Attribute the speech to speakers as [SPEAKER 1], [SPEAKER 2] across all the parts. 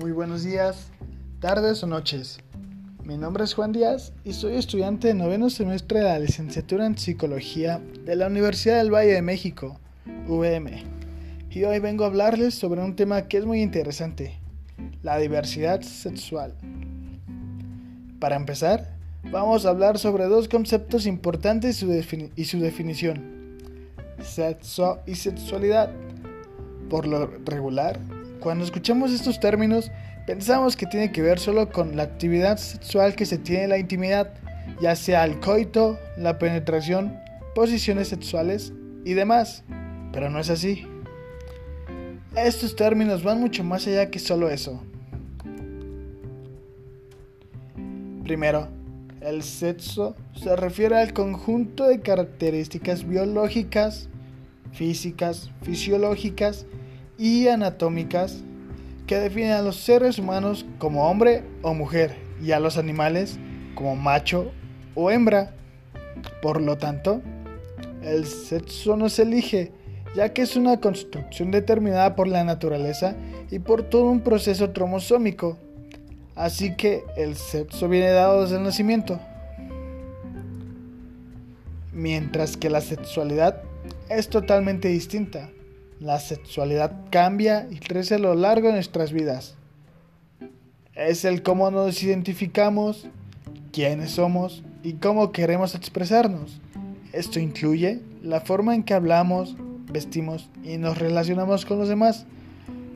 [SPEAKER 1] Muy buenos días, tardes o noches. Mi nombre es Juan Díaz y soy estudiante de noveno semestre de la licenciatura en Psicología de la Universidad del Valle de México, UVM. Y hoy vengo a hablarles sobre un tema que es muy interesante, la diversidad sexual. Para empezar, vamos a hablar sobre dos conceptos importantes y su, definición, sexo y sexualidad. Por lo regular, cuando escuchamos estos términos, pensamos que tiene que ver solo con la actividad sexual que se tiene en la intimidad, ya sea el coito, la penetración, posiciones sexuales y demás, pero no es así. Estos términos van mucho más allá que solo eso. Primero, el sexo se refiere al conjunto de características biológicas, físicas, fisiológicas y anatómicas que definen a los seres humanos como hombre o mujer y a los animales como macho o hembra. Por lo tanto, el sexo no se elige, ya que es una construcción determinada por la naturaleza y por todo un proceso cromosómico. Así que el sexo viene dado desde el nacimiento. Mientras que la sexualidad es totalmente distinta. La sexualidad cambia y crece a lo largo de nuestras vidas. Es el cómo nos identificamos, quiénes somos y cómo queremos expresarnos. Esto incluye la forma en que hablamos, vestimos y nos relacionamos con los demás,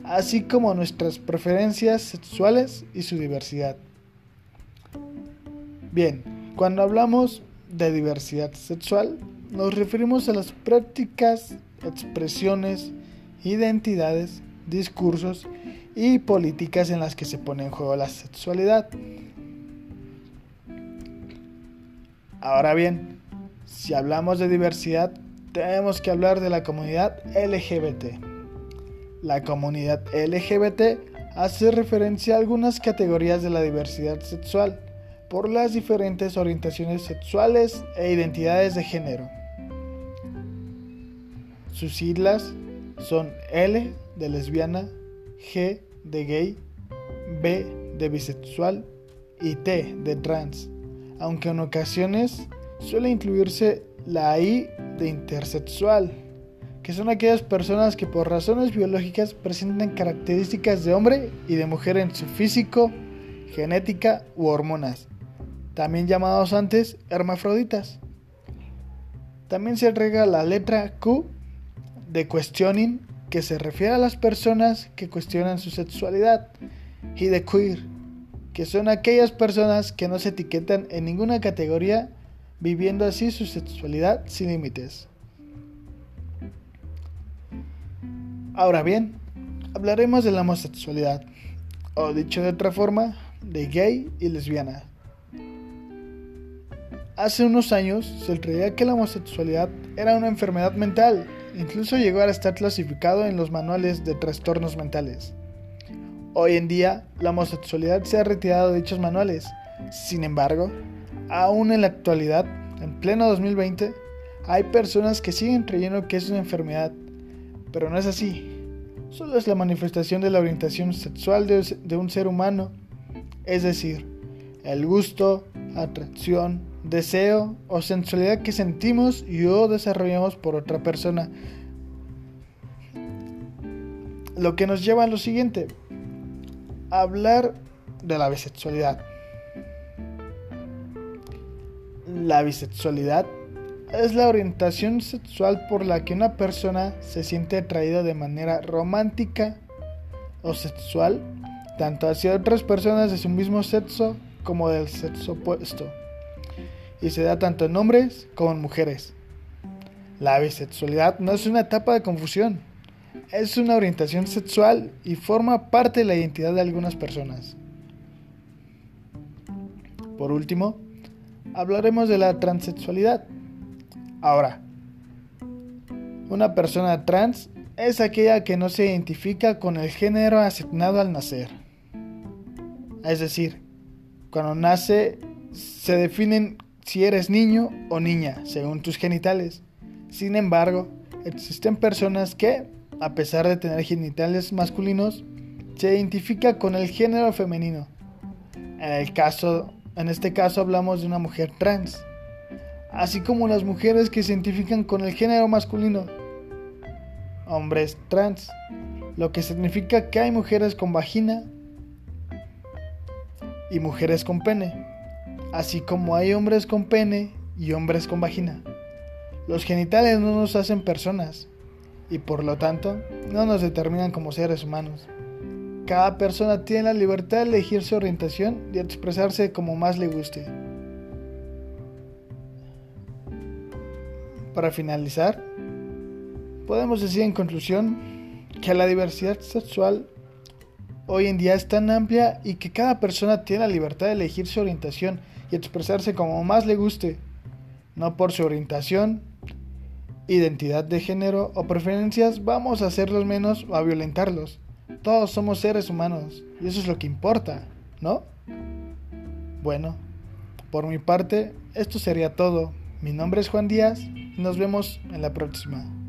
[SPEAKER 1] así como nuestras preferencias sexuales y su diversidad. Bien, cuando hablamos de diversidad sexual, nos referimos a las prácticas expresiones, identidades, discursos y políticas en las que se pone en juego la sexualidad. Ahora bien, si hablamos de diversidad, tenemos que hablar de la comunidad LGBT. La comunidad LGBT hace referencia a algunas categorías de la diversidad sexual por las diferentes orientaciones sexuales e identidades de género. Sus siglas son L de lesbiana, G de gay, B de bisexual y T de trans, aunque en ocasiones suele incluirse la I de intersexual, que son aquellas personas que por razones biológicas presentan características de hombre y de mujer en su físico, genética u hormonas, también llamados antes hermafroditas. También se agrega la letra Q de questioning, que se refiere a las personas que cuestionan su sexualidad, y de queer, que son aquellas personas que no se etiquetan en ninguna categoría, viviendo así su sexualidad sin límites. Ahora bien, hablaremos de la homosexualidad, o dicho de otra forma, de gay y lesbiana. Hace unos años se creía que la homosexualidad era una enfermedad mental Incluso llegó a estar clasificado en los manuales de trastornos mentales. Hoy en día, la homosexualidad se ha retirado de dichos manuales. Sin embargo, aún en la actualidad, en pleno 2020, hay personas que siguen creyendo que es una enfermedad, pero no es así. Solo es la manifestación de la orientación sexual de, un ser humano, es decir, el gusto, atracción, deseo o sensualidad que sentimos y o desarrollamos por otra persona. Lo que nos lleva a lo siguiente, hablar de la bisexualidad. La bisexualidad es la orientación sexual por la que una persona se siente atraída de manera romántica o sexual, tanto hacia otras personas de su mismo sexo como del sexo opuesto y se da tanto en hombres como en mujeres. La bisexualidad no es una etapa de confusión, es una orientación sexual y forma parte de la identidad de algunas personas. Por último, hablaremos de la transexualidad. Ahora, una persona trans es aquella que no se identifica con el género asignado al nacer. Es decir, cuando nace se definen si eres niño o niña, según tus genitales. Sin embargo, existen personas que, a pesar de tener genitales masculinos, se identifica con el género femenino. En, el caso, en este caso hablamos de una mujer trans, así como las mujeres que se identifican con el género masculino, hombres trans, lo que significa que hay mujeres con vagina y mujeres con pene, así como hay hombres con pene y hombres con vagina. Los genitales no nos hacen personas y por lo tanto no nos determinan como seres humanos. Cada persona tiene la libertad de elegir su orientación y expresarse como más le guste. Para finalizar, podemos decir en conclusión que la diversidad sexual hoy en día es tan amplia y que cada persona tiene la libertad de elegir su orientación y expresarse como más le guste, no por su orientación, identidad de género o preferencias vamos a hacerlos menos o a violentarlos. Todos somos seres humanos y eso es lo que importa, ¿no? Bueno, por mi parte, esto sería todo. Mi nombre es Juan Díaz y nos vemos en la próxima.